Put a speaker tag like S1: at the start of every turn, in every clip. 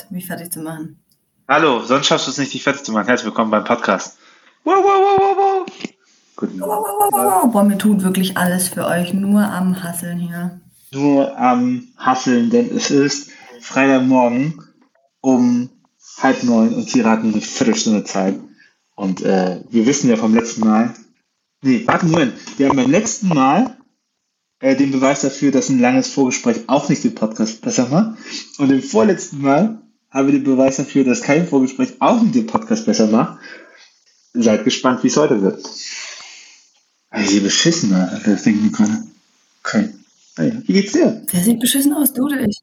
S1: Zeit, mich fertig zu machen.
S2: Hallo, sonst schaffst du es nicht, dich fertig zu machen. Herzlich willkommen beim Podcast. Wow, wow, wow, wow, wow.
S1: Guten Morgen. Wow, wow, wow, Boah, mir tut wirklich alles für euch, nur am Hasseln hier.
S2: Nur am Hasseln, denn es ist Freitagmorgen um halb neun und hier hatten eine Viertelstunde Zeit. Und äh, wir wissen ja vom letzten Mal, nee, warte, Moment, wir haben beim letzten Mal äh, den Beweis dafür, dass ein langes Vorgespräch auch nicht den Podcast besser macht. Und im vorletzten Mal haben wir den Beweis dafür, dass kein Vorgespräch auch den Podcast besser macht. Seid gespannt, wie es heute wird. Also, sie beschissen, Alter, das denken wir gerade. Okay. Wie geht's dir?
S1: Wer sieht beschissen aus? Du oder ich?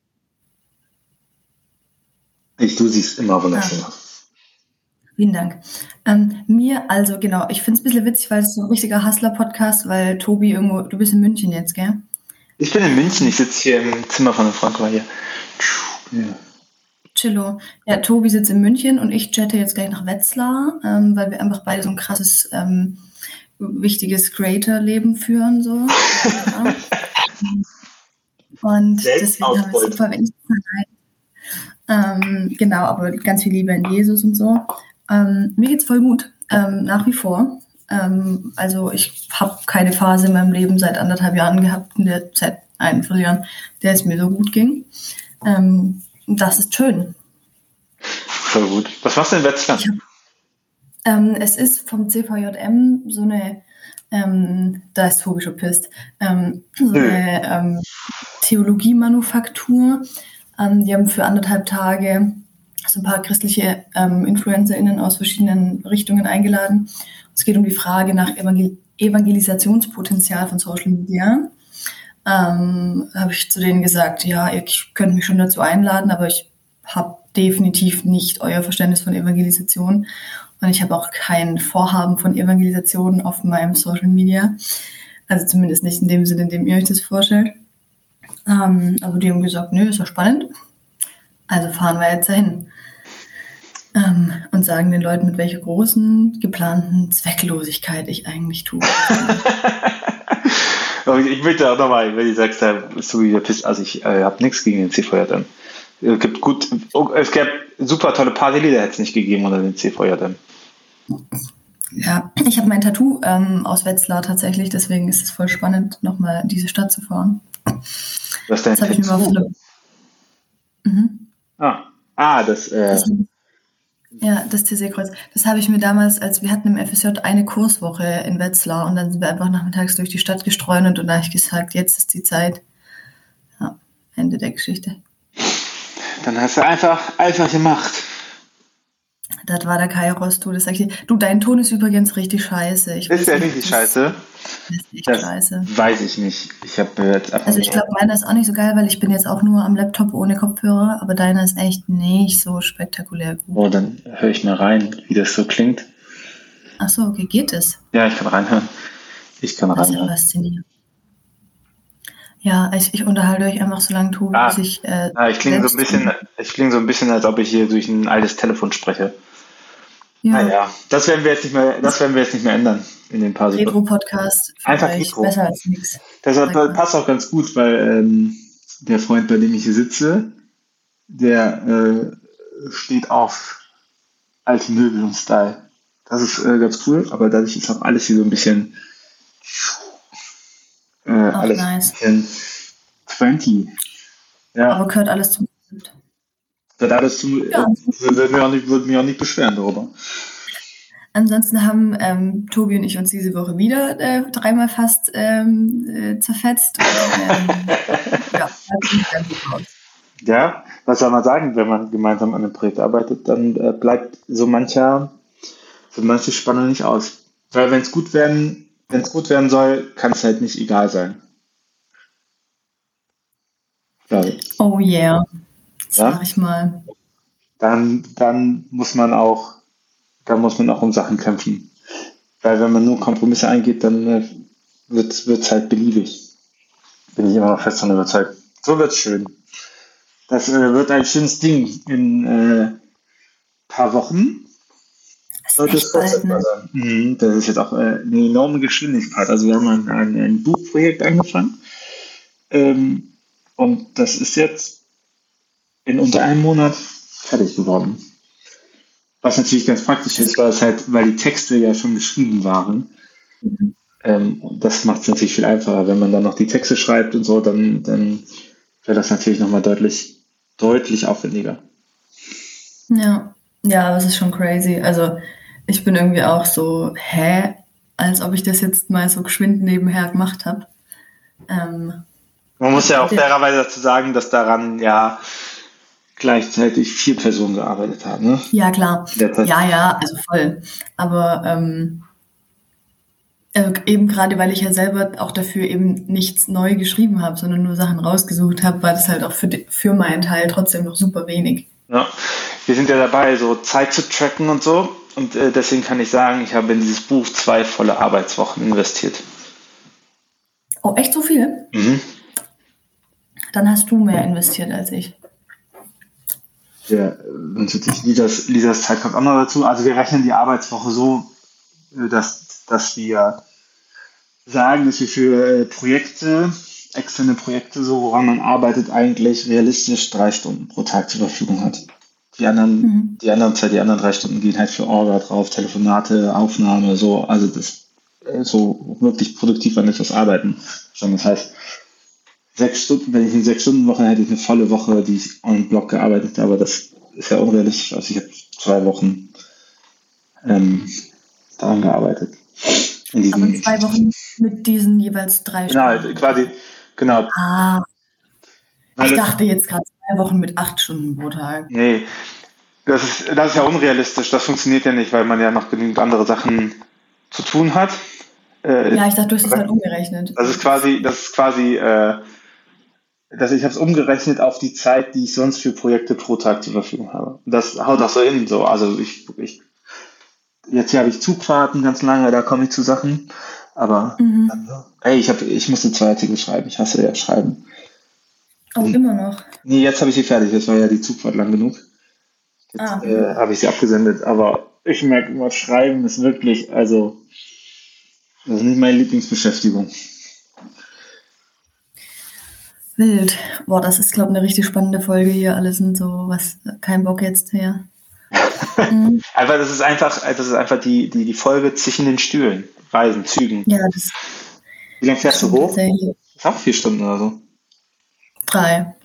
S2: Ich, du siehst immer wunderschön aus.
S1: Vielen Dank. Ähm, mir, also genau, ich finde es ein bisschen witzig, weil es so ein richtiger Hustler-Podcast, weil Tobi irgendwo, du bist in München jetzt, gell?
S2: Ich bin in München, ich sitze hier im Zimmer von einem Freund, hier.
S1: Ja. Chillo. Ja, Tobi sitzt in München und ich jette jetzt gleich nach Wetzlar, ähm, weil wir einfach beide so ein krasses, ähm, wichtiges Creator-Leben führen, so. und deswegen habe ich super wenig Zeit. Ähm, genau, aber ganz viel Liebe in Jesus und so. Ähm, mir geht's voll gut, ähm, nach wie vor. Ähm, also ich habe keine Phase in meinem Leben seit anderthalb Jahren gehabt, in der seit ein Jahren, der es mir so gut ging. Ähm, das ist schön.
S2: Voll gut. Was machst du in Wetzlar?
S1: Ähm, es ist vom CVJM so eine, ähm, da ist Tobi schon pisst, ähm, so eine ähm, Theologiemanufaktur. Ähm, die haben für anderthalb Tage so ein paar christliche ähm, InfluencerInnen aus verschiedenen Richtungen eingeladen. Es geht um die Frage nach Evangel Evangelisationspotenzial von Social Media. Ähm, habe ich zu denen gesagt, ja, ihr könnt mich schon dazu einladen, aber ich habe definitiv nicht euer Verständnis von Evangelisation und ich habe auch kein Vorhaben von Evangelisation auf meinem Social Media. Also zumindest nicht in dem Sinne, in dem ihr euch das vorstellt. Ähm, aber die haben gesagt, nö, ist ja spannend. Also fahren wir jetzt dahin. Ähm, und sagen den Leuten, mit welcher großen geplanten Zwecklosigkeit ich eigentlich tue.
S2: ich möchte auch nochmal, wenn du sagst, so wie also ich äh, habe nichts gegen den CVJM. Es gibt gut, es gab super tolle Partylieder, hätte es nicht gegeben unter den CVJM.
S1: Ja, ich habe mein Tattoo ähm, aus Wetzlar tatsächlich, deswegen ist es voll spannend, nochmal in diese Stadt zu fahren.
S2: Was denn? Das habe ich mir mal mhm. ah. ah, das, äh, das
S1: ja, das TC-Kreuz. Das habe ich mir damals, als wir hatten im FSJ eine Kurswoche in Wetzlar und dann sind wir einfach nachmittags durch die Stadt gestreunt und da habe ich gesagt, jetzt ist die Zeit. Ja, Ende der Geschichte.
S2: Dann hast du einfach, einfach gemacht.
S1: Das war der Kairos, du, das sag ich dir. Du, dein Ton ist übrigens richtig scheiße. Ich
S2: ist der richtig scheiße?
S1: Ist echt das scheiße.
S2: Weiß ich nicht. Ich habe jetzt
S1: einfach Also ich glaube, meiner ist auch nicht so geil, weil ich bin jetzt auch nur am Laptop ohne Kopfhörer, aber deiner ist echt nicht so spektakulär gut.
S2: Oh, dann höre ich mal rein, wie das so klingt.
S1: Ach so, okay, geht es?
S2: Ja, ich kann reinhören. Ich kann
S1: das reinhören. Das ist ja faszinierend. Ja, ich, ich unterhalte euch einfach so lange, tu, ah, bis ich. Äh,
S2: ah, ich klinge so ein bisschen, ich klinge so ein bisschen, als ob ich hier durch ein altes Telefon spreche. Ja. Naja, das werden wir jetzt nicht mehr, das werden wir jetzt nicht mehr ändern in den paar
S1: Sekunden. Retro-Podcast.
S2: Einfach Retro. Besser als nichts. Das passt auch ganz gut, weil ähm, der Freund, bei dem ich hier sitze, der äh, steht auf alte Möbel und Style. Das ist äh, ganz cool, aber dadurch ist auch alles hier so ein bisschen äh, alles nice. bisschen 20.
S1: Ja. Aber gehört alles zum
S2: das alles zu, ja. äh, würde, mich auch nicht, würde mich auch nicht beschweren darüber.
S1: Ansonsten haben ähm, Tobi und ich uns diese Woche wieder äh, dreimal fast ähm, äh, zerfetzt. Und, ähm,
S2: ja, ja, was soll man sagen, wenn man gemeinsam an einem Projekt arbeitet, dann äh, bleibt so mancher, so manche Spannung nicht aus. Weil wenn es gut werden, wenn es gut werden soll, kann es halt nicht egal sein.
S1: Ja. Oh yeah. Sag ich mal.
S2: Dann, dann muss man auch, dann muss man auch um Sachen kämpfen. Weil wenn man nur Kompromisse eingeht, dann äh, wird es halt beliebig. Bin ich immer noch fest davon überzeugt. So wird es schön. Das äh, wird ein schönes Ding in äh, paar Wochen.
S1: Das ist, bald, ne?
S2: mhm, das ist jetzt auch äh, eine enorme Geschwindigkeit. Also wir haben ein, ein, ein Buchprojekt angefangen. Ähm, und das ist jetzt in unter einem Monat fertig geworden. Was natürlich ganz praktisch ist, weil es halt, weil die Texte ja schon geschrieben waren. Mhm. Ähm, das macht es natürlich viel einfacher. Wenn man dann noch die Texte schreibt und so, dann, dann wäre das natürlich nochmal deutlich, deutlich aufwendiger.
S1: Ja, ja, das ist schon crazy. Also ich bin irgendwie auch so, hä? Als ob ich das jetzt mal so geschwind nebenher gemacht habe. Ähm,
S2: Man muss ja auch fairerweise dazu sagen, dass daran ja gleichzeitig vier Personen gearbeitet haben. Ne?
S1: Ja, klar. Ja, ja, also voll. Aber ähm, äh, eben gerade, weil ich ja selber auch dafür eben nichts neu geschrieben habe, sondern nur Sachen rausgesucht habe, war das halt auch für, für meinen Teil trotzdem noch super wenig.
S2: Ja, wir sind ja dabei, so Zeit zu tracken und so. Und äh, deswegen kann ich sagen, ich habe in dieses Buch zwei volle Arbeitswochen investiert.
S1: Oh, echt so viel? Mhm. Dann hast du mehr investiert als ich.
S2: Ja, natürlich, Lisas, Lisas Zeit kommt auch noch dazu. Also wir rechnen die Arbeitswoche so, äh, dass, dass wir sagen, dass wir für äh, Projekte, externe Projekte, so woran man arbeitet, eigentlich realistisch drei Stunden pro Tag zur Verfügung hat. Die anderen, mhm. die anderen Zeit, die anderen drei Stunden gehen halt für Orga drauf, Telefonate, Aufnahme, so, also das äh, so wirklich produktiv an etwas arbeiten. Schon das heißt, sechs Stunden, wenn ich in sechs Stunden Woche hätte ich eine volle Woche, die ich on Block gearbeitet habe, das ist ja unrealistisch. Also ich habe zwei Wochen ähm, daran gearbeitet.
S1: Aber zwei Wochen mit diesen jeweils drei
S2: genau, Stunden. Genau, quasi, genau.
S1: Ah, ich dachte jetzt gerade zwei Wochen mit acht Stunden pro Tag.
S2: Nee, das ist, das ist ja unrealistisch. Das funktioniert ja nicht, weil man ja noch genügend andere Sachen zu tun hat.
S1: Äh, ja, ich dachte, du hast es halt umgerechnet.
S2: Das ist quasi, das ist quasi äh, dass ich habe es umgerechnet auf die Zeit, die ich sonst für Projekte pro Tag zur Verfügung habe. Das haut auch so hin. So. Also ich, ich jetzt hier habe ich Zugfahrten ganz lange, da komme ich zu Sachen. Aber mhm. dann, ey, ich, hab, ich musste zwei Artikel schreiben. Ich hasse ja Schreiben.
S1: Auch Und, immer noch.
S2: Nee, jetzt habe ich sie fertig. Das war ja die Zugfahrt lang genug. Jetzt ah. äh, habe ich sie abgesendet. Aber ich merke immer, Schreiben ist wirklich, also, das ist nicht meine Lieblingsbeschäftigung.
S1: Wild. Boah, das ist, glaube ich, eine richtig spannende Folge hier. Alle sind so, was, kein Bock jetzt her.
S2: mhm. einfach, das ist einfach, das ist einfach die, die, die Folge zwischen den Stühlen, Reisen, Zügen.
S1: Ja, das.
S2: Wie lange fährst du hoch? Das ist auch vier Stunden oder so.
S1: Drei.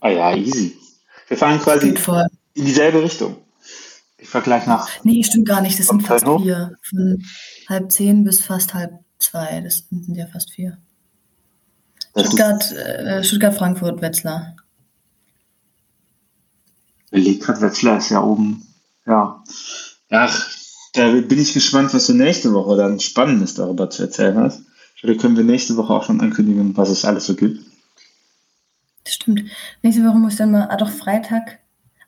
S2: Ah ja, easy. Wir fahren quasi in dieselbe Richtung. Ich fahre gleich nach.
S1: Nee, stimmt gar nicht. Das sind fast hoch. vier. Von halb zehn bis fast halb zwei. Das sind ja fast vier. Stuttgart, äh, Stuttgart, Frankfurt, Wetzlar.
S2: Belgrad, Wetzlar ist ja oben. Ja. Ach, da bin ich gespannt, was du nächste Woche dann Spannendes darüber zu erzählen hast. Vielleicht können wir nächste Woche auch schon ankündigen, was es alles so gibt.
S1: Stimmt. Nächste Woche muss dann mal, ah doch, Freitag.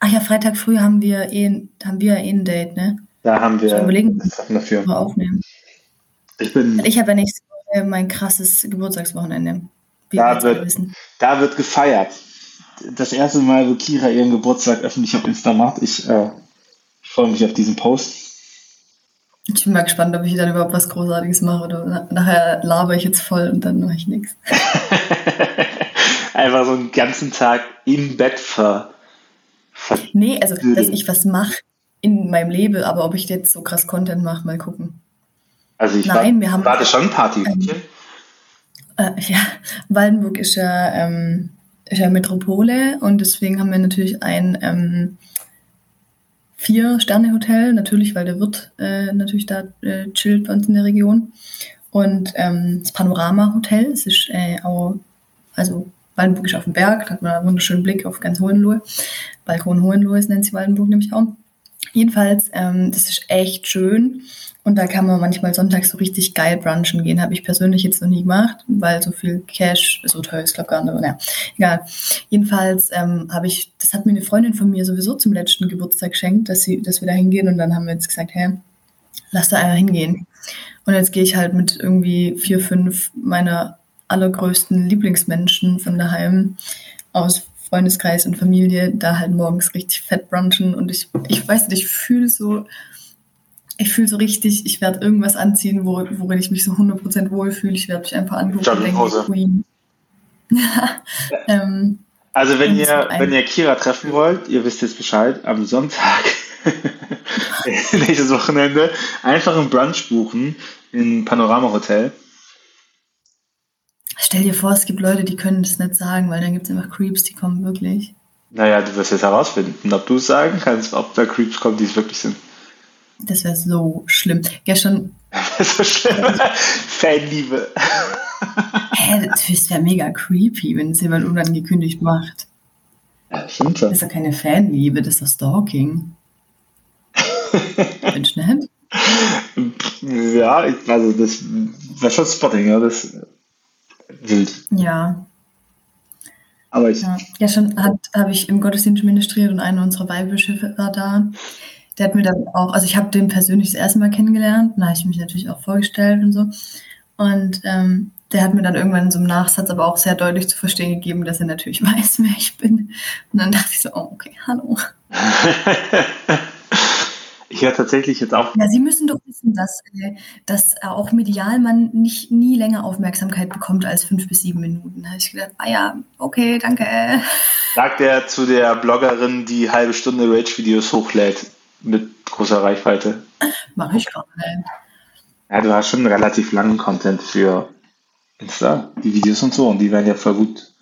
S1: Ach ja, Freitag früh haben wir eh, haben wir eh ein Date, ne?
S2: Da haben wir
S1: überlegen, dafür. aufnehmen. Ich bin. Ich habe ja nächste Woche mein krasses Geburtstagswochenende.
S2: Da wird, da wird gefeiert. Das erste Mal, wo Kira ihren Geburtstag öffentlich auf Insta macht. Ich, äh, ich freue mich auf diesen Post.
S1: Ich bin mal gespannt, ob ich dann überhaupt was Großartiges mache oder nachher laber ich jetzt voll und dann mache ich nichts.
S2: Einfach so einen ganzen Tag im Bett ver.
S1: ver nee, also dass ich was mache in meinem Leben, aber ob ich jetzt so krass Content mache, mal gucken.
S2: Also ich Nein, war, wir haben warte schon Party. Ähm,
S1: äh, ja, Waldenburg ist ja, ähm, ist ja Metropole und deswegen haben wir natürlich ein ähm, Vier-Sterne-Hotel, natürlich, weil der Wirt äh, natürlich da äh, chillt bei uns in der Region. Und ähm, das Panorama-Hotel, es ist äh, auch, also Waldenburg ist auf dem Berg, da hat man einen wunderschönen Blick auf ganz Hohenlohe. Balkon Hohenlohe nennt sich Waldenburg nämlich auch. Jedenfalls, ähm, das ist echt schön. Und da kann man manchmal sonntags so richtig geil brunchen gehen. Habe ich persönlich jetzt noch nie gemacht, weil so viel Cash so teuer ist, glaube gar nicht. Naja, egal. Jedenfalls ähm, habe ich, das hat mir eine Freundin von mir sowieso zum letzten Geburtstag geschenkt, dass, sie, dass wir da hingehen. Und dann haben wir jetzt gesagt, hey, lass da einer hingehen. Und jetzt gehe ich halt mit irgendwie vier, fünf meiner allergrößten Lieblingsmenschen von daheim aus Freundeskreis und Familie da halt morgens richtig fett brunchen. Und ich, ich weiß nicht, ich fühle so ich fühle so richtig, ich werde irgendwas anziehen, wo, worin ich mich so 100% wohlfühle. Ich werde mich einfach angucken und denken, Queen. ähm,
S2: Also wenn ihr, wenn ihr Kira treffen wollt, ihr wisst jetzt Bescheid, am Sonntag, nächstes Wochenende, einfach einen Brunch buchen im Panorama Hotel.
S1: Stell dir vor, es gibt Leute, die können das nicht sagen, weil dann gibt es einfach Creeps, die kommen wirklich.
S2: Naja, du wirst jetzt herausfinden, ob du es sagen kannst, ob da Creeps kommen, die es wirklich sind.
S1: Das wäre so schlimm. Gestern.
S2: so schlimm. Fanliebe.
S1: Hä, das wäre mega creepy, wenn es jemand unangekündigt macht.
S2: Ja, stimmt schon.
S1: Das ist ja keine Fanliebe, das ist doch Stalking. Mensch, nicht?
S2: Ja, also das wäre schon Spotting, ja, das wild.
S1: Ja.
S2: Aber ich.
S1: Ja, ja schon habe ich im Gottesdienst ministriert und einer unserer Weihbischöfe war da. Der hat mir dann auch, also ich habe den persönlich das erste Mal kennengelernt, da habe ich mich natürlich auch vorgestellt und so. Und ähm, der hat mir dann irgendwann in so einem Nachsatz aber auch sehr deutlich zu verstehen gegeben, dass er natürlich weiß, wer ich bin. Und dann dachte ich so, oh, okay, hallo.
S2: ich höre tatsächlich jetzt auch.
S1: Ja, Sie müssen doch wissen, dass, äh, dass auch medial man nicht nie länger Aufmerksamkeit bekommt als fünf bis sieben Minuten. Da habe ich gedacht, ah ja, okay, danke.
S2: Sagt er zu der Bloggerin, die halbe Stunde Rage-Videos hochlädt mit großer Reichweite.
S1: Mache ich gar nicht.
S2: Ja, du hast schon relativ langen Content für Insta, die Videos und so, und die werden ja voll gut,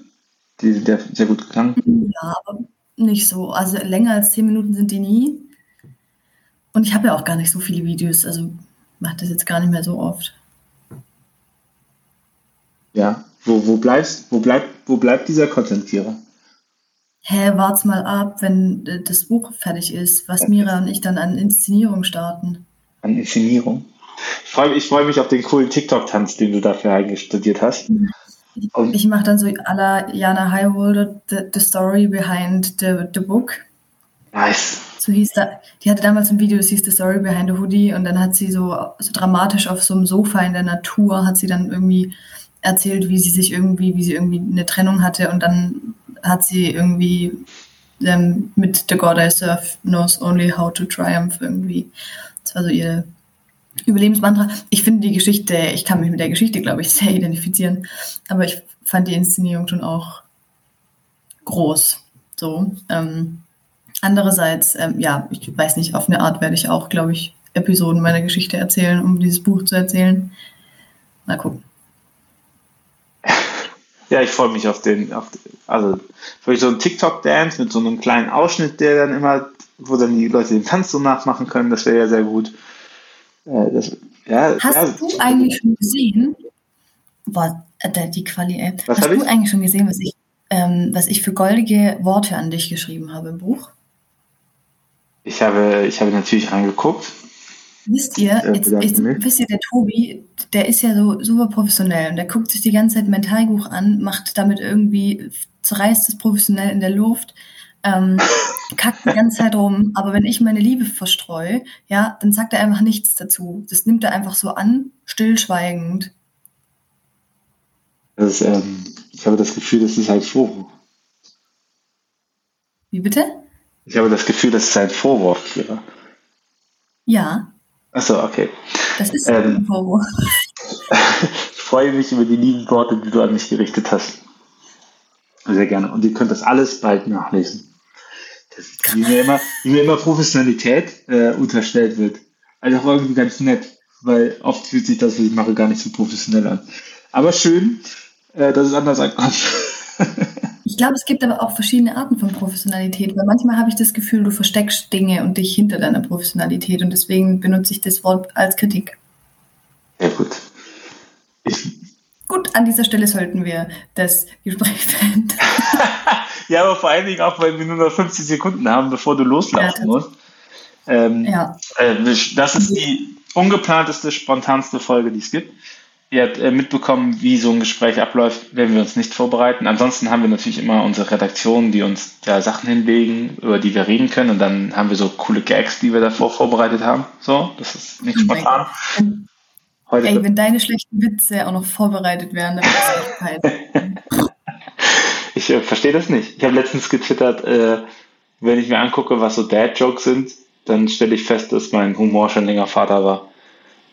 S2: die sind ja sehr gut gegangen.
S1: Ja, aber nicht so. Also länger als zehn Minuten sind die nie. Und ich habe ja auch gar nicht so viele Videos, also mache das jetzt gar nicht mehr so oft.
S2: Ja, wo, wo, bleibst, wo, bleibt, wo bleibt dieser Content-Vierer?
S1: hä, wart's mal ab, wenn äh, das Buch fertig ist, was Mira und ich dann an Inszenierung starten.
S2: An Inszenierung? Ich freue ich freu mich auf den coolen TikTok-Tanz, den du dafür eigentlich studiert hast.
S1: Und ich mache dann so à la Jana Highholder the, the, Story Behind the, the Book.
S2: Nice.
S1: So hieß da, die hatte damals ein Video, das hieß The Story Behind the Hoodie und dann hat sie so, so dramatisch auf so einem Sofa in der Natur, hat sie dann irgendwie erzählt, wie sie sich irgendwie, wie sie irgendwie eine Trennung hatte und dann hat sie irgendwie ähm, mit The God I Serve knows only how to triumph irgendwie. Das war so ihr Überlebensmantra. Ich finde die Geschichte, ich kann mich mit der Geschichte, glaube ich, sehr identifizieren, aber ich fand die Inszenierung schon auch groß. So. Ähm, andererseits, ähm, ja, ich weiß nicht, auf eine Art werde ich auch, glaube ich, Episoden meiner Geschichte erzählen, um dieses Buch zu erzählen. Mal gucken.
S2: Ja, ich freue mich auf den, auf, also vielleicht so ein TikTok-Dance mit so einem kleinen Ausschnitt, der dann immer, wo dann die Leute den Tanz so nachmachen können, das wäre ja sehr gut.
S1: Äh, das, ja, Hast ja, du eigentlich schon gesehen, boah, äh, die Quali, ey. Was Hast du ich? eigentlich schon gesehen, was ich, ähm, was ich für goldige Worte an dich geschrieben habe im Buch?
S2: Ich habe, ich habe natürlich reingeguckt.
S1: Wisst ihr, jetzt, jetzt, wisst ihr, der Tobi, der ist ja so super professionell und der guckt sich die ganze Zeit Mentalbuch an, macht damit irgendwie, zerreißt es professionell in der Luft, ähm, kackt die ganze Zeit rum. Aber wenn ich meine Liebe verstreue, ja, dann sagt er einfach nichts dazu. Das nimmt er einfach so an, stillschweigend.
S2: Das, ähm, ich habe das Gefühl, das ist halt Vorwurf.
S1: Wie bitte?
S2: Ich habe das Gefühl, das ist ein Vorwurf. Ja.
S1: Ja.
S2: Achso, okay.
S1: Das ist ähm, ein Vorwurf.
S2: ich freue mich über die lieben Worte, die du an mich gerichtet hast. Sehr gerne. Und ihr könnt das alles bald nachlesen. Das wie, mir immer, wie mir immer Professionalität äh, unterstellt wird. Also auch irgendwie ganz nett, weil oft fühlt sich das, was ich mache, gar nicht so professionell an. Aber schön, äh, dass es anders ankommt.
S1: Ich glaube, es gibt aber auch verschiedene Arten von Professionalität, weil manchmal habe ich das Gefühl, du versteckst Dinge und dich hinter deiner Professionalität und deswegen benutze ich das Wort als Kritik.
S2: Ja, gut.
S1: Ich gut, an dieser Stelle sollten wir das Gespräch beenden.
S2: ja, aber vor allen Dingen auch, weil wir nur noch 50 Sekunden haben, bevor du loslaufen ja, musst. Ähm, ja. Äh, das ist die ungeplanteste, spontanste Folge, die es gibt. Ihr habt äh, mitbekommen, wie so ein Gespräch abläuft, wenn wir uns nicht vorbereiten. Ansonsten haben wir natürlich immer unsere Redaktion, die uns da Sachen hinlegen, über die wir reden können. Und dann haben wir so coole Gags, die wir davor vorbereitet haben. So, das ist nicht spontan.
S1: Heute Ey, wenn deine schlechten Witze auch noch vorbereitet wären, dann wäre es echt
S2: ich äh, verstehe das nicht. Ich habe letztens getwittert, äh, wenn ich mir angucke, was so Dad-Jokes sind, dann stelle ich fest, dass mein Humor schon länger Vater war.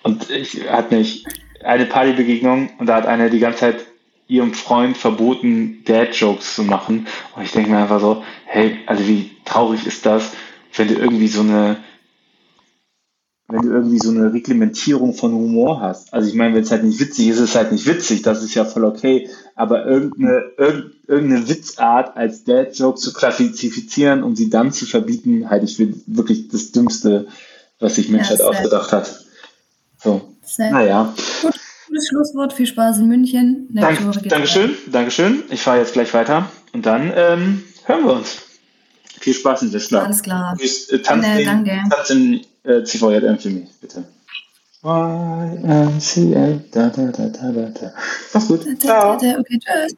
S2: Und ich hatte nicht eine Partybegegnung und da hat einer die ganze Zeit ihrem Freund verboten, Dad-Jokes zu machen. Und ich denke mir einfach so, hey, also wie traurig ist das, wenn du irgendwie so eine wenn du irgendwie so eine Reglementierung von Humor hast. Also ich meine, wenn es halt nicht witzig ist, ist es halt nicht witzig, das ist ja voll okay. Aber irgendeine, irgendeine Witzart als Dad-Joke zu klassifizieren, um sie dann zu verbieten, halte ich für wirklich das Dümmste, was sich Menschheit ja, ausgedacht hat. So. Naja.
S1: Gut, gutes Schlusswort, viel Spaß in München.
S2: Dank, Dankeschön, Dankeschön. Ich fahre jetzt gleich weiter und dann ähm, hören wir uns. Viel Spaß in der Schlacht.
S1: Alles klar.
S2: Äh, tanz, danke, danke. Tanz in äh, CVJM für mich, bitte. YMCA, da, da, da, da, da, da. Mach's gut. Ciao. Okay, tschüss.